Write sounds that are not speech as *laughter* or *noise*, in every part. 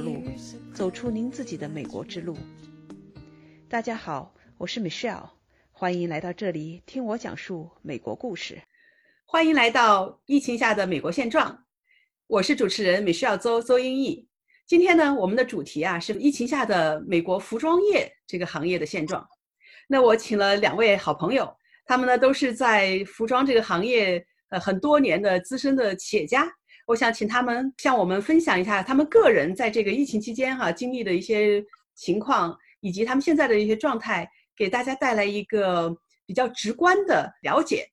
路，走出您自己的美国之路。大家好，我是 Michelle，欢迎来到这里听我讲述美国故事。欢迎来到疫情下的美国现状，我是主持人 Michelle 周周英义。今天呢，我们的主题啊是疫情下的美国服装业这个行业的现状。那我请了两位好朋友，他们呢都是在服装这个行业呃很多年的资深的企业家。我想请他们向我们分享一下他们个人在这个疫情期间哈经历的一些情况，以及他们现在的一些状态，给大家带来一个比较直观的了解。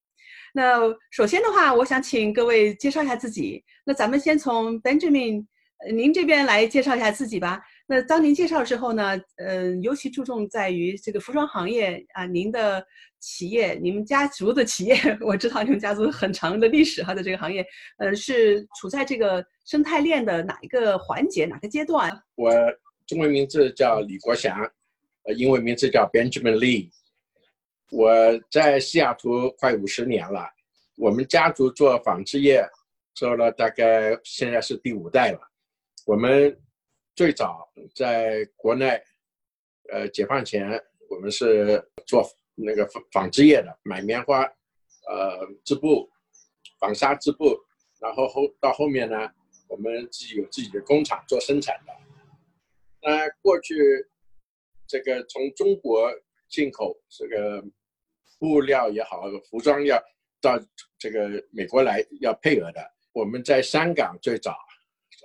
那首先的话，我想请各位介绍一下自己。那咱们先从 Benjamin，您这边来介绍一下自己吧。那当您介绍的时候呢，呃，尤其注重在于这个服装行业啊，您的企业，你们家族的企业，*laughs* 我知道你们家族很长的历史哈，在这个行业，呃，是处在这个生态链的哪一个环节、哪个阶段？我中文名字叫李国祥，呃，英文名字叫 Benjamin Lee。我在西雅图快五十年了，我们家族做纺织业做了大概现在是第五代了，我们。最早在国内，呃，解放前我们是做那个纺纺织业的，买棉花，呃，织布，纺纱织布，然后后到后面呢，我们自己有自己的工厂做生产的。那过去这个从中国进口这个布料也好，服装要到这个美国来要配额的，我们在香港最早，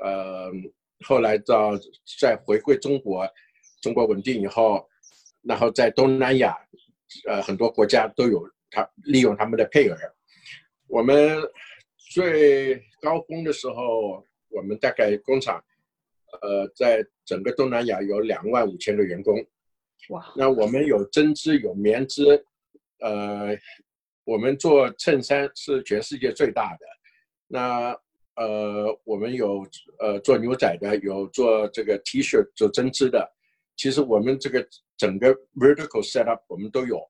呃。后来到再回归中国，中国稳定以后，然后在东南亚，呃，很多国家都有他利用他们的配额。我们最高峰的时候，我们大概工厂，呃，在整个东南亚有两万五千个员工。哇！那我们有针织，有棉织，呃，我们做衬衫是全世界最大的。那呃，我们有呃做牛仔的，有做这个 T 恤做针织的。其实我们这个整个 vertical setup 我们都有。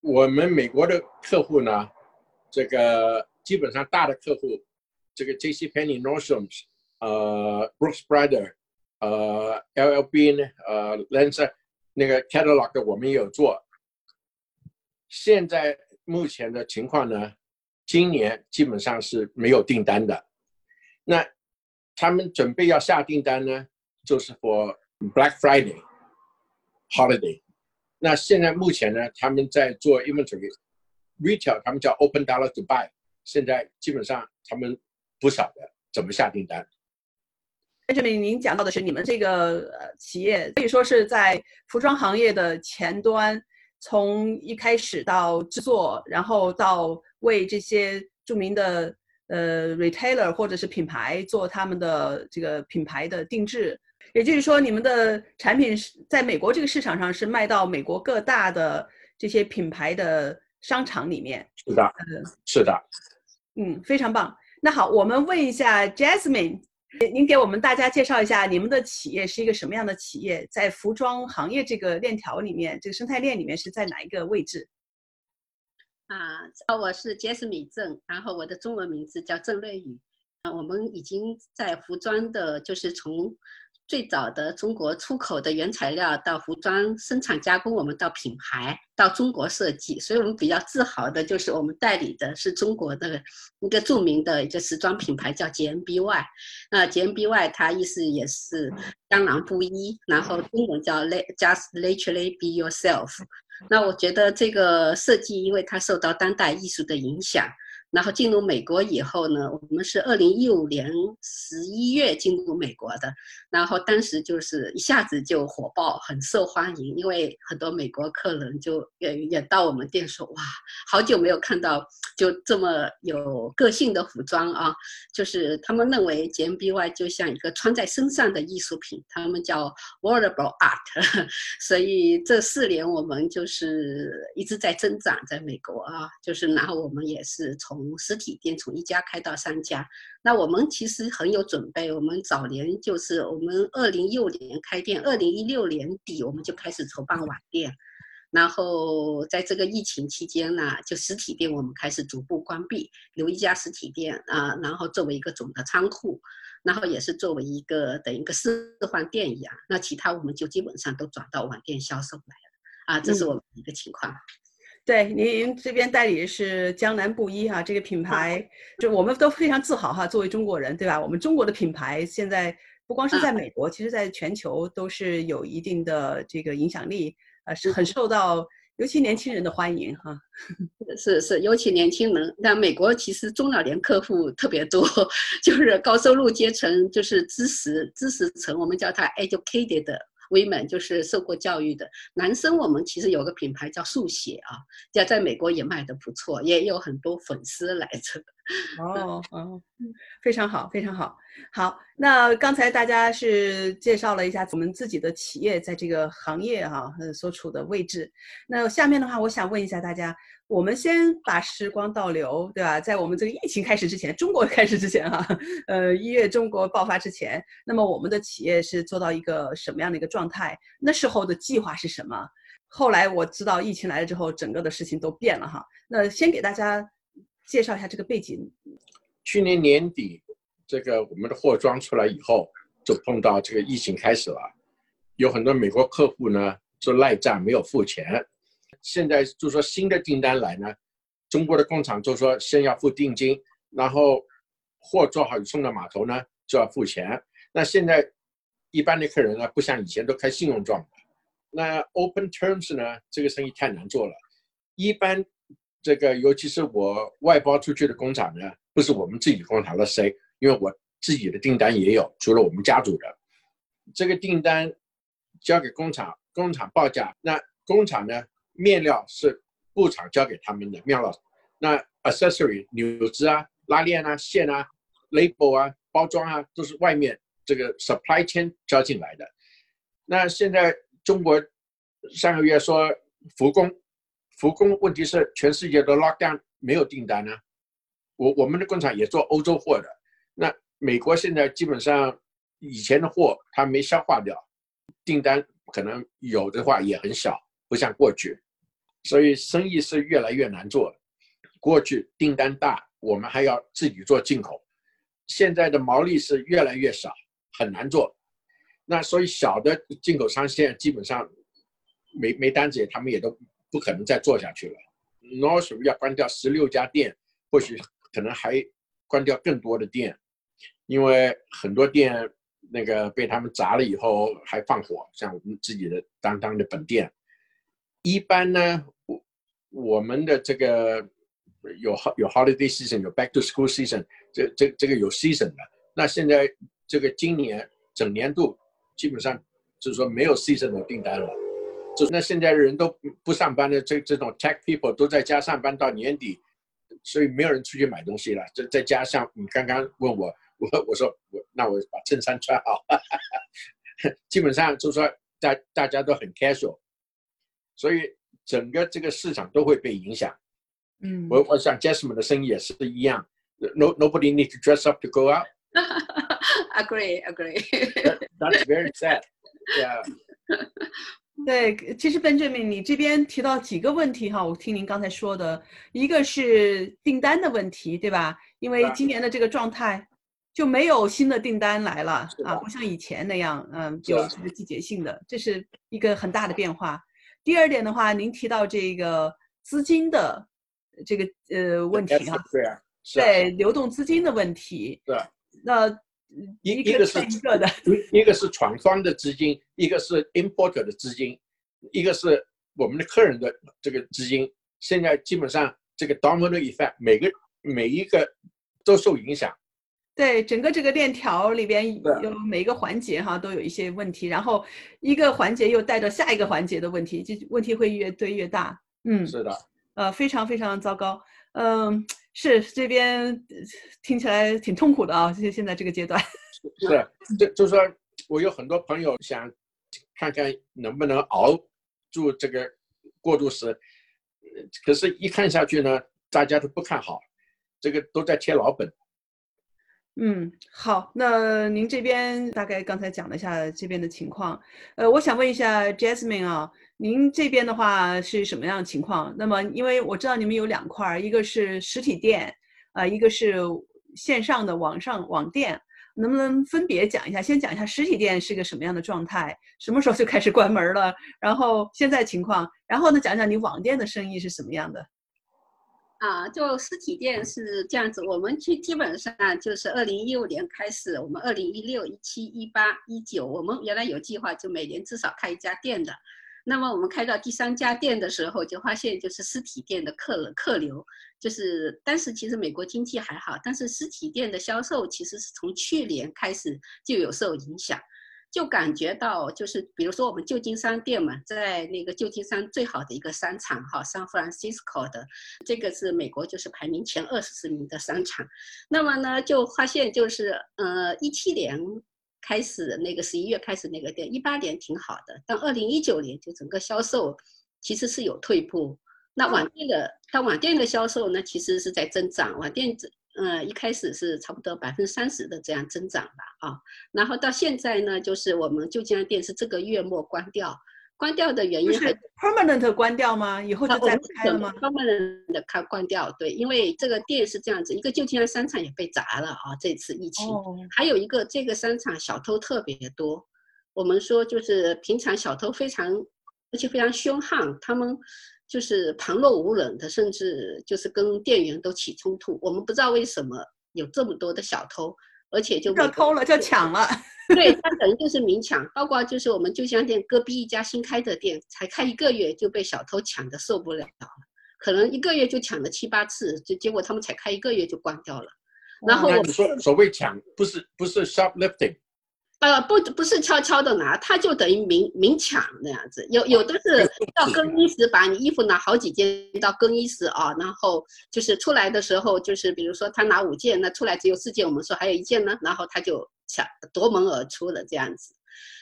我们美国的客户呢，这个基本上大的客户，这个 J.C. Penney、Nordstrom、呃 Brooks Brother，、呃 L.L.B. 呢，呃 Lancer 那个 catalog 的我们也有做。现在目前的情况呢，今年基本上是没有订单的。那他们准备要下订单呢，就是 for Black Friday holiday。那现在目前呢，他们在做 inventory retail，他们叫 open dollar to buy。现在基本上他们不晓得怎么下订单。这里您讲到的是你们这个呃企业可以说是在服装行业的前端，从一开始到制作，然后到为这些著名的。呃，retailer 或者是品牌做他们的这个品牌的定制，也就是说，你们的产品是在美国这个市场上是卖到美国各大的这些品牌的商场里面。是的，嗯，是的，嗯，非常棒。那好，我们问一下 Jasmine，您给我们大家介绍一下你们的企业是一个什么样的企业，在服装行业这个链条里面，这个生态链里面是在哪一个位置？啊，我是杰斯米郑，然后我的中文名字叫郑瑞宇。啊，我们已经在服装的，就是从最早的中国出口的原材料到服装生产加工，我们到品牌到中国设计，所以我们比较自豪的就是我们代理的是中国的一个著名的一个时装品牌叫 JMBY。那 JMBY 它意思也是江郎布衣，然后中文叫 Just Literally Be Yourself。那我觉得这个设计，因为它受到当代艺术的影响。然后进入美国以后呢，我们是二零一五年十一月进入美国的，然后当时就是一下子就火爆，很受欢迎，因为很多美国客人就也也到我们店说，哇，好久没有看到就这么有个性的服装啊，就是他们认为 G M B Y 就像一个穿在身上的艺术品，他们叫 wearable art，*laughs* 所以这四年我们就是一直在增长，在美国啊，就是然后我们也是从从实体店从一家开到三家，那我们其实很有准备。我们早年就是我们二零一五年开店，二零一六年底我们就开始筹办网店，然后在这个疫情期间呢，就实体店我们开始逐步关闭，留一家实体店啊，然后作为一个总的仓库，然后也是作为一个等一个示范店一样。那其他我们就基本上都转到网店销售来了啊，这是我们一个情况。对，您这边代理是江南布衣哈，这个品牌就我们都非常自豪哈，作为中国人，对吧？我们中国的品牌现在不光是在美国，其实在全球都是有一定的这个影响力，呃，是很受到尤其年轻人的欢迎哈。*laughs* 是是，尤其年轻人。那美国其实中老年客户特别多，*laughs* 就是高收入阶层，就是知识知识层，我们叫它 educated。Women 就是受过教育的男生，我们其实有个品牌叫速写啊，在在美国也卖的不错，也有很多粉丝来着。*laughs* 哦哦，非常好，非常好。好，那刚才大家是介绍了一下我们自己的企业在这个行业哈所处的位置。那下面的话，我想问一下大家。我们先把时光倒流，对吧？在我们这个疫情开始之前，中国 *laughs* 开始之前，哈，呃，一月中国爆发之前，那么我们的企业是做到一个什么样的一个状态？那时候的计划是什么？后来我知道疫情来了之后，整个的事情都变了，哈。那先给大家介绍一下这个背景。去年年底，这个我们的货装出来以后，就碰到这个疫情开始了，有很多美国客户呢，就赖账没有付钱。现在就说新的订单来呢，中国的工厂就说先要付定金，然后货做好送到码头呢就要付钱。那现在一般的客人呢，不像以前都开信用状，那 open terms 呢，这个生意太难做了。一般这个尤其是我外包出去的工厂呢，不是我们自己工厂的 C，因为我自己的订单也有，除了我们家族的，这个订单交给工厂，工厂报价，那工厂呢？面料是布厂交给他们的面料，那 accessory 纽子啊、拉链啊、线啊、label 啊、包装啊，都是外面这个 supply chain 交进来的。那现在中国上个月说复工，复工问题是全世界都 lock down，没有订单呢。我我们的工厂也做欧洲货的，那美国现在基本上以前的货它没消化掉，订单可能有的话也很小，不像过去。所以生意是越来越难做。过去订单大，我们还要自己做进口，现在的毛利是越来越少，很难做。那所以小的进口商现在基本上没没单子，他们也都不可能再做下去了。North 要关掉十六家店，或许可能还关掉更多的店，因为很多店那个被他们砸了以后还放火，像我们自己的当当的本店，一般呢。我我们的这个有有 holiday season，有 back to school season，这这这个有 season 的。那现在这个今年整年度基本上就是说没有 season 的订单了。就那现在人都不上班的，这这种 tech people 都在家上班到年底，所以没有人出去买东西了。再再加上你刚刚问我，我我说我那我把衬衫穿好，*laughs* 基本上就是说大大家都很 casual，所以。整个这个市场都会被影响。嗯，我我想 Jasmine 的生意也是一样。No nobody need to dress up to go out. *laughs* Agree, agree. That's very sad. Yeah. *laughs* 对，其实 Benjamin，你这边提到几个问题哈，我听您刚才说的，一个是订单的问题，对吧？因为今年的这个状态就没有新的订单来了啊，不像以前那样，嗯，有这个季节性的，这是一个很大的变化。第二点的话，您提到这个资金的这个呃问题哈，对流动资金的问题，对，那一一个是一个的，一个是厂方的资金，一个是 importer 的资金，一个是我们的客人的这个资金，现在基本上这个 domino effect，每个每一个都受影响。对整个这个链条里边有每一个环节哈都有一些问题，然后一个环节又带着下一个环节的问题，就问题会越堆越大。嗯，是的，呃，非常非常糟糕。嗯，是这边听起来挺痛苦的啊，现现在这个阶段。是，就就是说我有很多朋友想看看能不能熬住这个过渡时，可是一看下去呢，大家都不看好，这个都在贴老本。嗯，好，那您这边大概刚才讲了一下这边的情况，呃，我想问一下 Jasmine 啊，您这边的话是什么样的情况？那么，因为我知道你们有两块儿，一个是实体店，啊，一个是线上的网上网店，能不能分别讲一下？先讲一下实体店是个什么样的状态，什么时候就开始关门了？然后现在情况，然后呢，讲讲你网店的生意是什么样的？啊，就实体店是这样子，我们去基本上就是二零一五年开始，我们二零一六、一七、一八、一九，我们原来有计划就每年至少开一家店的。那么我们开到第三家店的时候，就发现就是实体店的客客流，就是当时其实美国经济还好，但是实体店的销售其实是从去年开始就有受影响。就感觉到，就是比如说我们旧金山店嘛，在那个旧金山最好的一个商场哈，San Francisco 的，这个是美国就是排名前二十名的商场。那么呢，就发现就是呃，一七年开始那个十一月开始那个店，一八年挺好的，但二零一九年就整个销售其实是有退步。那网店的，但网店的销售呢，其实是在增长，网店呃，一开始是差不多百分之三十的这样增长吧，啊，然后到现在呢，就是我们旧金山店是这个月末关掉，关掉的原因是 permanent 关掉吗？以后就再不开了吗？permanent 的开关掉，对，因为这个店是这样子，一个旧金山商场也被砸了啊，这次疫情，还有一个这个商场小偷特别多，我们说就是平常小偷非常而且非常凶悍，他们。就是旁若无人的，甚至就是跟店员都起冲突。我们不知道为什么有这么多的小偷，而且就要偷了就抢了。*laughs* 对 *laughs* 他等于就是明抢，包括就是我们旧香店隔壁一家新开的店，才开一个月就被小偷抢的受不了了，可能一个月就抢了七八次，就结果他们才开一个月就关掉了。然后我们说所谓抢，不是不是 shoplifting。呃，不，不是悄悄的拿，他就等于明明抢那样子。有有的是到更衣室把你衣服拿好几件到更衣室啊，然后就是出来的时候，就是比如说他拿五件，那出来只有四件，我们说还有一件呢，然后他就抢夺门而出了这样子。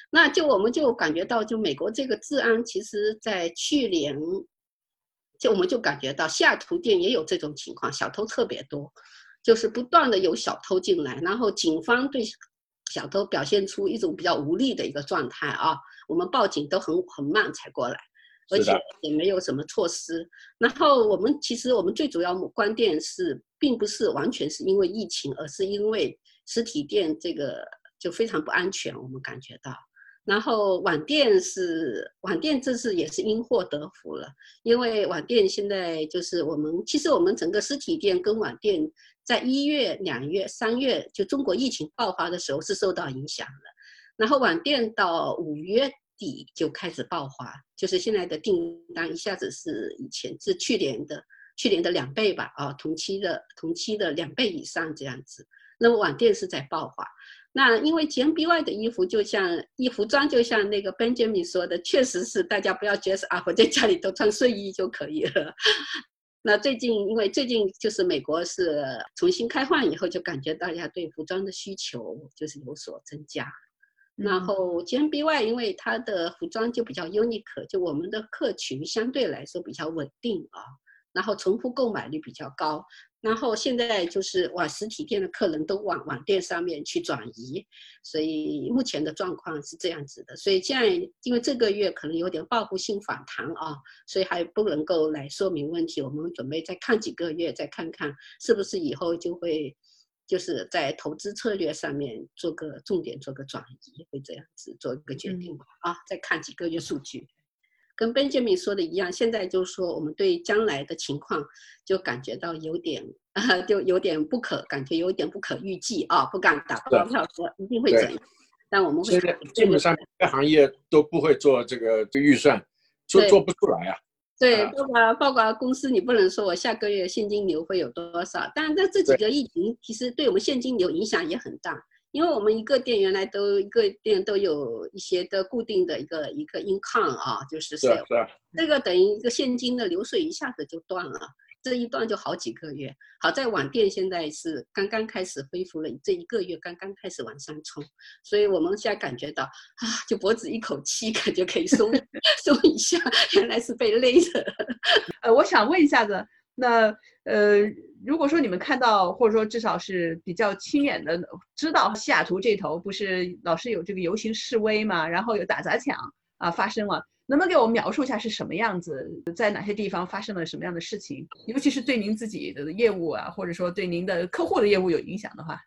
那就我们就感觉到，就美国这个治安，其实在去年，就我们就感觉到西雅图店也有这种情况，小偷特别多，就是不断的有小偷进来，然后警方对。小偷表现出一种比较无力的一个状态啊，我们报警都很很慢才过来，而且也没有什么措施。然后我们其实我们最主要观点是，并不是完全是因为疫情，而是因为实体店这个就非常不安全，我们感觉到。然后网店是网店，这次也是因祸得福了，因为网店现在就是我们其实我们整个实体店跟网店。在一月、两月、三月，就中国疫情爆发的时候是受到影响的，然后网店到五月底就开始爆发，就是现在的订单一下子是以前是去年的去年的两倍吧，啊，同期的同期的两倍以上这样子。那么网店是在爆发，那因为 GMBY 的衣服就像衣服装，就像那个 Benjamin 说的，确实是大家不要 dress up，在家里都穿睡衣就可以了。那最近，因为最近就是美国是重新开放以后，就感觉大家对服装的需求就是有所增加。然后 g m b y 因为它的服装就比较 unique，就我们的客群相对来说比较稳定啊。然后重复购买率比较高，然后现在就是往实体店的客人都往网店上面去转移，所以目前的状况是这样子的。所以现在因为这个月可能有点报复性反弹啊，所以还不能够来说明问题。我们准备再看几个月，再看看是不是以后就会就是在投资策略上面做个重点，做个转移，会这样子做一个决定吧。啊，再看几个月数据。跟 Benjamin 说的一样，现在就是说，我们对将来的情况就感觉到有点，啊，*laughs* 就有点不可，感觉有点不可预计啊，不敢打包票说一定会怎样。但我们会现在基本上各行业都不会做这个这预算，做做不出来啊。对，包括包括公司，你不能说我下个月现金流会有多少，但是这几个疫情其实对我们现金流影响也很大。因为我们一个店原来都一个店都有一些的固定的一个一个 income 啊，就是是是，这个等于一个现金的流水一下子就断了，这一断就好几个月。好在网店现在是刚刚开始恢复了，这一个月刚刚开始往上冲，所以我们现在感觉到啊，就脖子一口气 *laughs* 感觉可以松松一下，原来是被勒着。呃，我想问一下子，那呃。如果说你们看到，或者说至少是比较亲眼的知道西雅图这头不是老是有这个游行示威嘛，然后有打砸抢啊发生了，能不能给我们描述一下是什么样子，在哪些地方发生了什么样的事情？尤其是对您自己的业务啊，或者说对您的客户的业务有影响的话。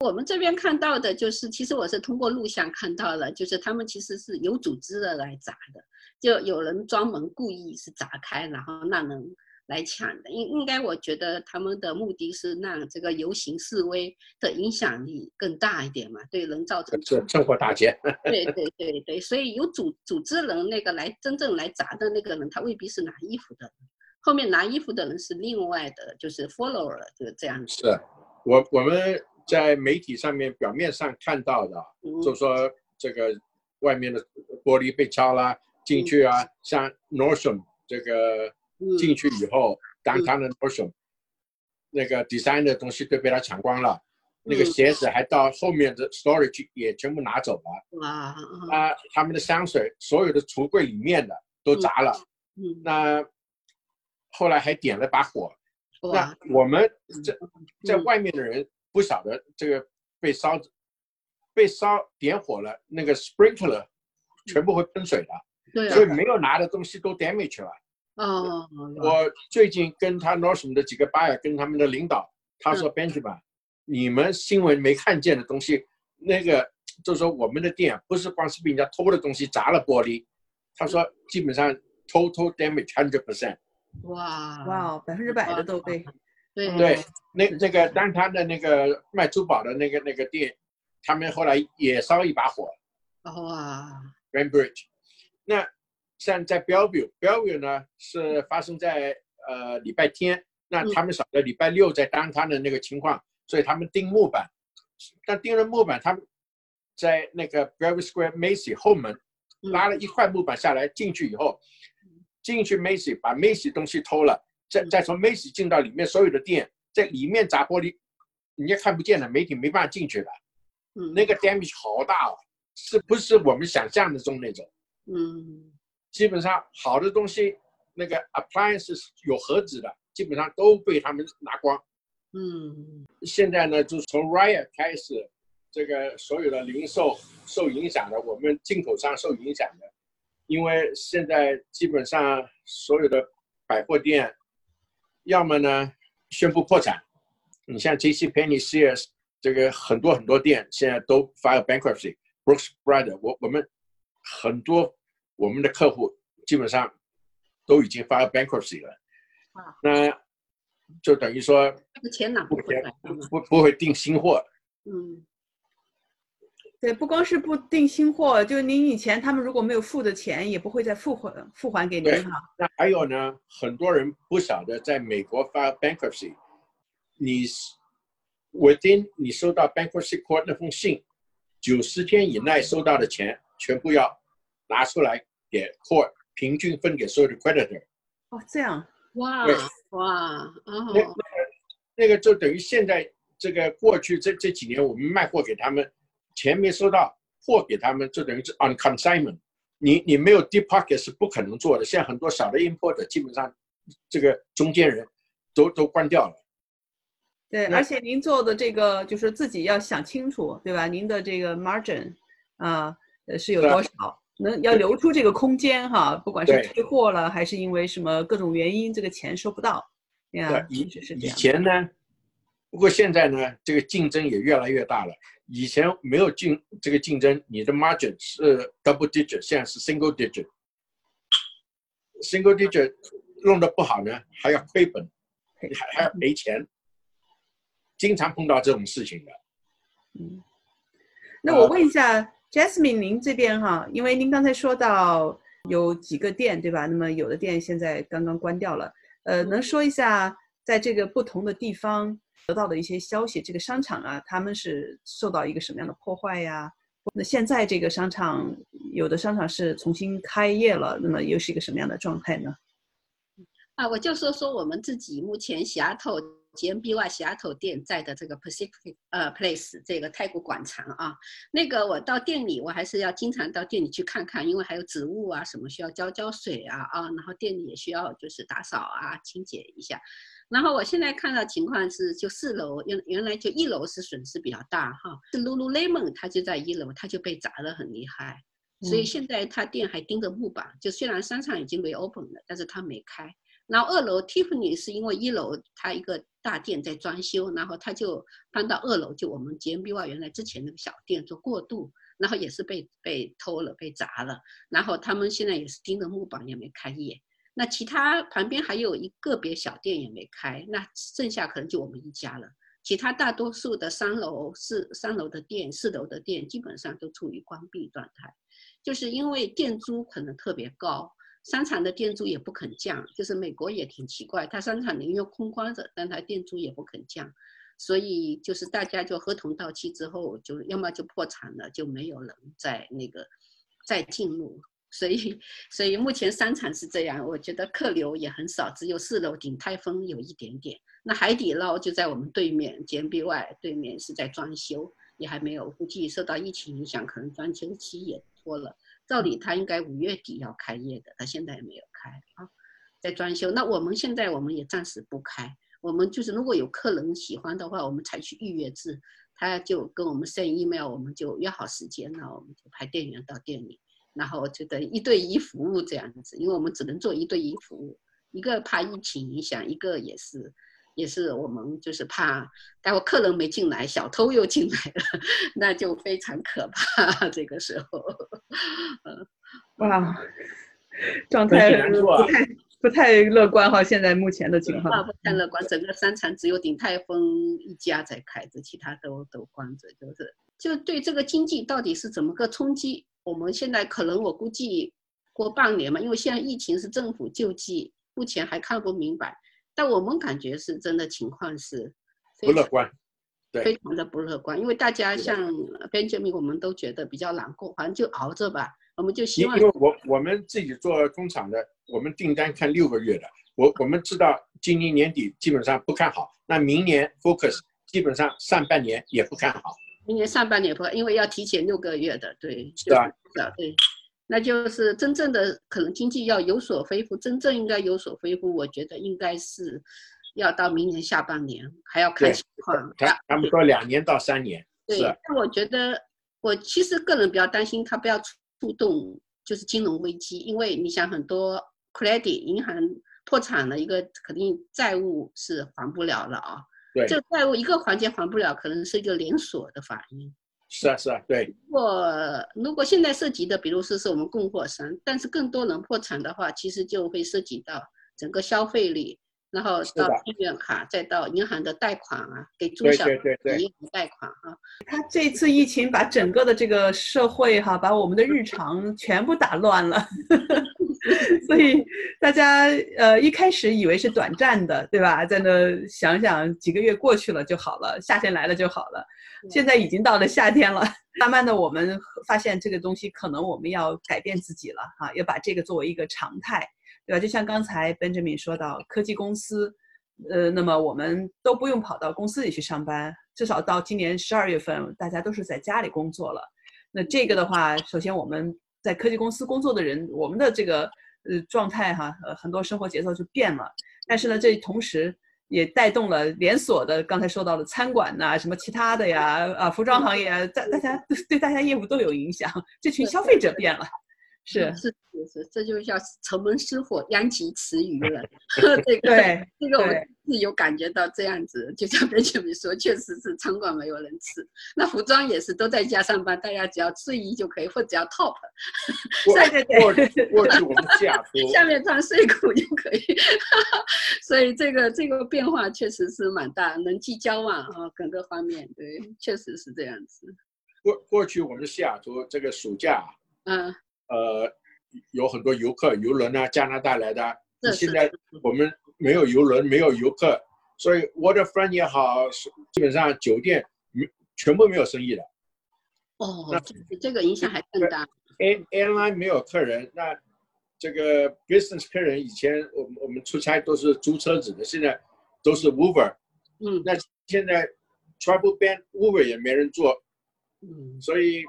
我们这边看到的就是，其实我是通过录像看到了，就是他们其实是有组织的来砸的，就有人专门故意是砸开，然后让人来抢的。应应该我觉得他们的目的是让这个游行示威的影响力更大一点嘛，对人造成这趁火打劫。对 *laughs* 对对对，所以有组组织人那个来真正来砸的那个人，他未必是拿衣服的，后面拿衣服的人是另外的，就是 follower 就这样子。是我我们。在媒体上面表面上看到的，就说这个外面的玻璃被敲啦进去啊，像 Nordstrom 这个进去以后，当他的 Nordstrom 那个 design 的东西都被他抢光了，那个鞋子还到后面的 storage 也全部拿走了。哇！啊，他们的香水所有的橱柜里面的都砸了。嗯。那后来还点了把火。那我们在在外面的人。不晓得这个被烧，被烧点火了，那个 sprinkler 全部会喷水的，对，所以没有拿的东西都 damage 了。哦，我最近跟他 Nordstrom 的几个 buyer 跟他们的领导，他说 Benjamin，你们新闻没看见的东西，那个就说我们的店不是光是被人家偷的东西砸了玻璃，他说基本上 total damage hundred percent。哇。哇，百分之百的都被。对，那那个当他的那个卖珠宝的那个那个店，他们后来也烧一把火。哇，Grandbridge，那像在 Bellevue，Bellevue 呢是发生在呃礼拜天，那他们晓得礼拜六在当他的那个情况，所以他们钉木板，但钉了木板，他们在那个 Bellevue Square Macy 后门拉了一块木板下来，进去以后，进去 Macy 把 Macy 东西偷了。再再从 Macy 进到里面所有的店，在里面砸玻璃，人家看不见了，媒体没办法进去的。嗯，那个 damage 好大哦，是不是我们想象的中那种？嗯，基本上好的东西，那个 appliances 有盒子的，基本上都被他们拿光。嗯，现在呢，就从 Riot 开始，这个所有的零售受影响的，我们进口商受影响的，因为现在基本上所有的百货店。要么呢，宣布破产。你像 J.C. Penney、Sears 这个很多很多店现在都 file bankruptcy。Brooks Brothers，我我们很多我们的客户基本上都已经 file bankruptcy 了。啊，那就等于说钱拿不回来，不不会订新货。嗯。对，不光是不订新货，就您以前他们如果没有付的钱，也不会再付还付还给您哈。那还有呢，很多人不晓得，在美国发 bankruptcy，你 within 你收到 bankruptcy court 那封信，九十天以内收到的钱，全部要拿出来给 court 平均分给所有的 creditor。哦，这样，哇哇，那那个那个就等于现在这个过去这这几年我们卖货给他们。钱没收到，货给他们就等于是 on consignment。你你没有 deep pocket 是不可能做的。现在很多小的 import 基本上这个中间人都都关掉了。对，而且您做的这个就是自己要想清楚，对吧？您的这个 margin 啊，呃是有多少？能要留出这个空间哈，不管是退货了还是因为什么各种原因，这个钱收不到。对，以以前呢，不过现在呢，这个竞争也越来越大了。以前没有竞这个竞争，你的 margin 是 double digit，现在是 single digit。single digit 弄得不好呢，还要亏本，还还要赔钱，经常碰到这种事情的。嗯，那我问一下 Jasmine，您这边哈，因为您刚才说到有几个店对吧？那么有的店现在刚刚关掉了，呃，能说一下在这个不同的地方？得到的一些消息，这个商场啊，他们是受到一个什么样的破坏呀？那现在这个商场，有的商场是重新开业了，那么又是一个什么样的状态呢？啊，我就说说我们自己目前西雅图 GMBY 西雅图店在的这个 Pacific 呃 Place 这个太古广场啊，那个我到店里，我还是要经常到店里去看看，因为还有植物啊什么需要浇浇水啊啊，然后店里也需要就是打扫啊清洁一下。然后我现在看到情况是，就四楼原原来就一楼是损失比较大哈，是 Lululemon 它就在一楼，它就被砸得很厉害。所以现在它店还钉着木板，就虽然商场已经没 open 了，但是它没开。然后二楼 Tiffany 是因为一楼它一个大店在装修，然后他就搬到二楼，就我们 GMBY 原来之前那个小店做过渡，然后也是被被偷了，被砸了。然后他们现在也是钉着木板，也没开业。那其他旁边还有一个别小店也没开，那剩下可能就我们一家了。其他大多数的三楼、四三楼的店、四楼的店基本上都处于关闭状态。就是因为店租可能特别高，商场的店租也不肯降。就是美国也挺奇怪，它商场宁愿空关着，但它店租也不肯降，所以就是大家就合同到期之后，就要么就破产了，就没有人再那个再进入。所以，所以目前商场是这样，我觉得客流也很少，只有四楼鼎泰丰有一点点。那海底捞就在我们对面，JMBY 对面是在装修，也还没有，估计受到疫情影响，可能装修期也。拖了，照理他应该五月底要开业的，他现在也没有开啊，在装修。那我们现在我们也暂时不开，我们就是如果有客人喜欢的话，我们采取预约制，他就跟我们 send email，我们就约好时间了，我们就派店员到店里，然后就等一对一服务这样子，因为我们只能做一对一服务，一个怕疫情影响，一个也是。也是我们就是怕，待会客人没进来，小偷又进来了，*laughs* 那就非常可怕。这个时候，嗯，哇，状态不太不太乐观哈。现在目前的情况不太乐观，整个商场只有鼎泰丰一家在开着，其他都都关着，就是就对这个经济到底是怎么个冲击？我们现在可能我估计过半年嘛，因为现在疫情是政府救济，目前还看不明白。但我们感觉是真的情况是不乐观，对，非常的不乐观。因为大家像 Benjamin，我们都觉得比较难过，反正就熬着吧。我们就希望，因为我我们自己做工厂的，我们订单看六个月的，我我们知道今年年底基本上不看好，那明年 Focus 基本上上半年也不看好。明年上半年不，因为要提前六个月的，对，是吧？对。那就是真正的可能经济要有所恢复，真正应该有所恢复，我觉得应该是要到明年下半年，还要看情况。他他们说两年到三年。对，但我觉得我其实个人比较担心他不要触动就是金融危机，因为你想很多 credit 银行破产了，一个肯定债务是还不了了啊。对。这个债务一个环节还不了，可能是一个连锁的反应。是啊，是啊，对。如果如果现在涉及的，比如说是我们供货商，但是更多人破产的话，其实就会涉及到整个消费力，然后到信用卡，再到银行的贷款啊，给中小银行贷款啊。他这次疫情把整个的这个社会哈，把我们的日常全部打乱了。*laughs* 所以大家呃一开始以为是短暂的，对吧？在那想想几个月过去了就好了，夏天来了就好了。现在已经到了夏天了，慢慢的我们发现这个东西可能我们要改变自己了哈，要把这个作为一个常态，对吧？就像刚才 Benjamin 说到科技公司，呃，那么我们都不用跑到公司里去上班，至少到今年十二月份，大家都是在家里工作了。那这个的话，首先我们。在科技公司工作的人，我们的这个呃状态哈，呃很多生活节奏就变了。但是呢，这同时也带动了连锁的，刚才说到的餐馆呐，什么其他的呀，啊服装行业，大大家对大家业务都有影响。这群消费者变了。是是是是，这就叫城门失火，殃及池鱼了。*laughs* 这个这个我是有感觉到这样子，就像别前面说，确实是餐馆没有人吃。那服装也是都在家上班，大家只要睡衣就可以，或者要 top。对对对，过去我们 *laughs* 下下面穿睡裤就可以。*laughs* 所以这个这个变化确实是蛮大，人际交往啊，各个方面，对，确实是这样子。过过去我们西雅图这个暑假，嗯。呃，有很多游客、游轮啊，加拿大来的。现在我们没有游轮，没有游客，所以 waterfront 也好，基本上酒店没全部没有生意了。哦，那这个影响还更大。air airline 没有客人，那这个 business 客人以前我们我们出差都是租车子的，现在都是 Uber。嗯。那现在 travel ban Uber 也没人做。嗯。所以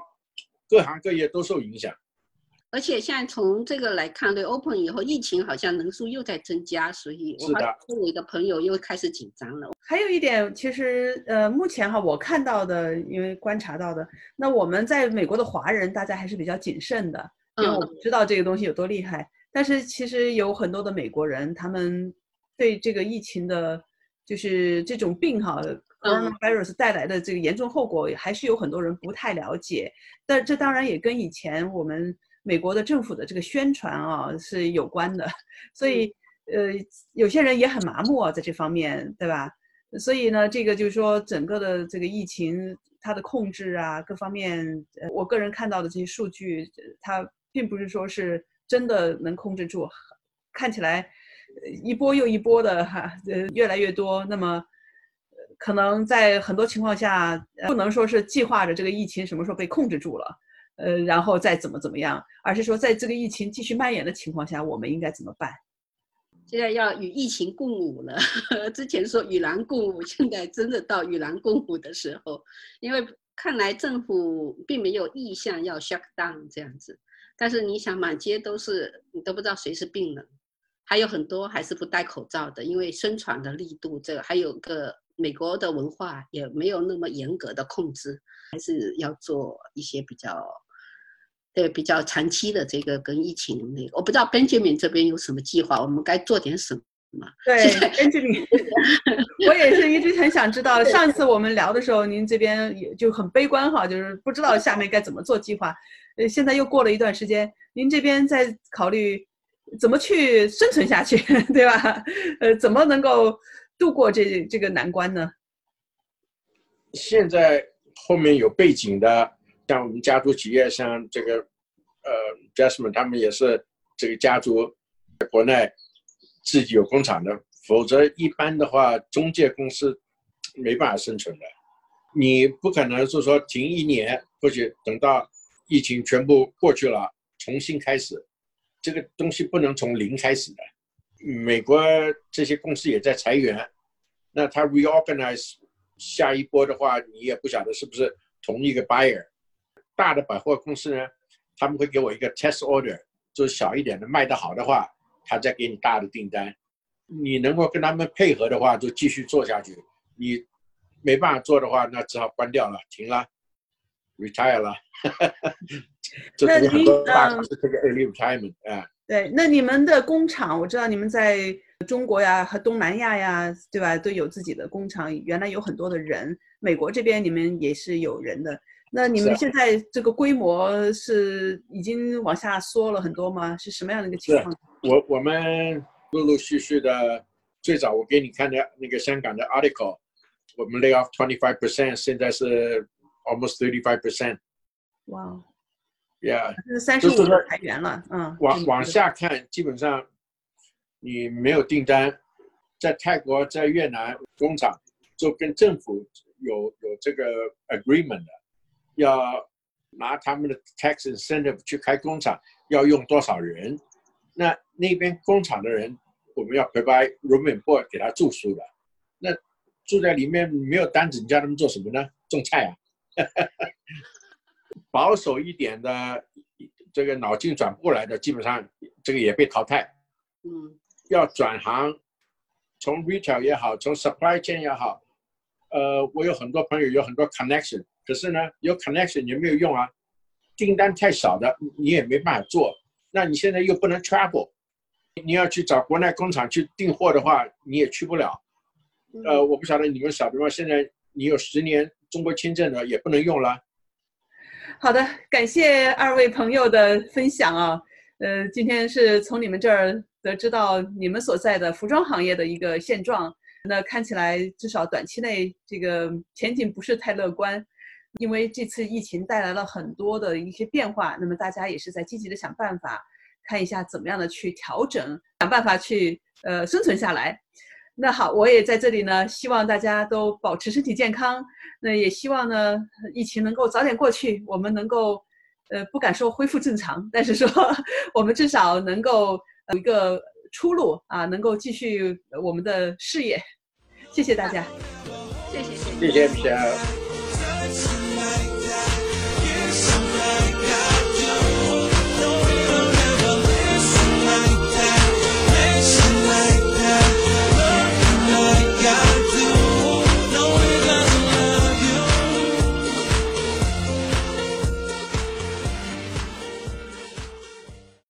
各行各业都受影响。而且现在从这个来看，对 open 以后，疫情好像人数又在增加，所以我我一个朋友又开始紧张了。还有一点，其实呃，目前哈，我看到的，因为观察到的，那我们在美国的华人，大家还是比较谨慎的，因为我们知道这个东西有多厉害。但是其实有很多的美国人，他们对这个疫情的，就是这种病哈，coronavirus 带来的这个严重后果，还是有很多人不太了解。但这当然也跟以前我们。美国的政府的这个宣传啊是有关的，所以呃有些人也很麻木啊在这方面，对吧？所以呢，这个就是说整个的这个疫情它的控制啊各方面，我个人看到的这些数据，它并不是说是真的能控制住，看起来一波又一波的哈，呃越来越多。那么可能在很多情况下，不能说是计划着这个疫情什么时候被控制住了。呃，然后再怎么怎么样，而是说，在这个疫情继续蔓延的情况下，我们应该怎么办？现在要与疫情共舞了。*laughs* 之前说与狼共舞，现在真的到与狼共舞的时候。因为看来政府并没有意向要 shut down 这样子，但是你想，满街都是，你都不知道谁是病人，还有很多还是不戴口罩的，因为宣传的力度，这还有个美国的文化也没有那么严格的控制，还是要做一些比较。对，比较长期的这个跟疫情那个，我不知道 Benjamin 这边有什么计划，我们该做点什么？对，Benjamin，我也是一直很想知道。上次我们聊的时候，您这边也就很悲观哈，就是不知道下面该怎么做计划。呃，现在又过了一段时间，您这边在考虑怎么去生存下去，*laughs* 对吧？呃，怎么能够度过这这个难关呢？现在后面有背景的。像我们家族企业，像这个，呃，Jasmine 他们也是这个家族在国内自己有工厂的，否则一般的话，中介公司没办法生存的。你不可能是说停一年，或许等到疫情全部过去了重新开始，这个东西不能从零开始的。美国这些公司也在裁员，那他 reorganize 下一波的话，你也不晓得是不是同一个 buyer。大的百货公司呢，他们会给我一个 test order，就是小一点的卖得好的话，他再给你大的订单。你能够跟他们配合的话，就继续做下去。你没办法做的话，那只好关掉了，停了，retire 了。*laughs* 那您嗯，是这个 early retirement 啊。对，那你们的工厂，我知道你们在中国呀和东南亚呀，对吧，都有自己的工厂。原来有很多的人，美国这边你们也是有人的。那你们现在这个规模是已经往下缩了很多吗？是什么样的一个情况？我我们陆陆续续的，最早我给你看的那个香港的 article，我们 lay off twenty five percent，现在是 almost thirty five percent。哇三十五个裁员了，嗯。往往下看，基本上你没有订单，在泰国、在越南工厂就跟政府有有这个 agreement 的。要拿他们的 tax incentive 去开工厂，要用多少人？那那边工厂的人，我们要 provide room and board 给他住宿的。那住在里面没有单子，你叫他们做什么呢？种菜啊？*laughs* 保守一点的，这个脑筋转不过来的，基本上这个也被淘汰。嗯，要转行，从 retail 也好，从 supply chain 也好，呃，我有很多朋友有很多 connection。可是呢，有 connection 也没有用啊，订单太少的，你也没办法做。那你现在又不能 travel，你要去找国内工厂去订货的话，你也去不了。呃，我不晓得你们小地方？现在你有十年中国签证的也不能用了。好的，感谢二位朋友的分享啊。呃，今天是从你们这儿得知到你们所在的服装行业的一个现状。那看起来至少短期内这个前景不是太乐观。因为这次疫情带来了很多的一些变化，那么大家也是在积极的想办法，看一下怎么样的去调整，想办法去呃生存下来。那好，我也在这里呢，希望大家都保持身体健康。那也希望呢，疫情能够早点过去，我们能够呃不敢说恢复正常，但是说我们至少能够有一个出路啊，能够继续我们的事业。谢谢大家，谢谢谢谢谢谢。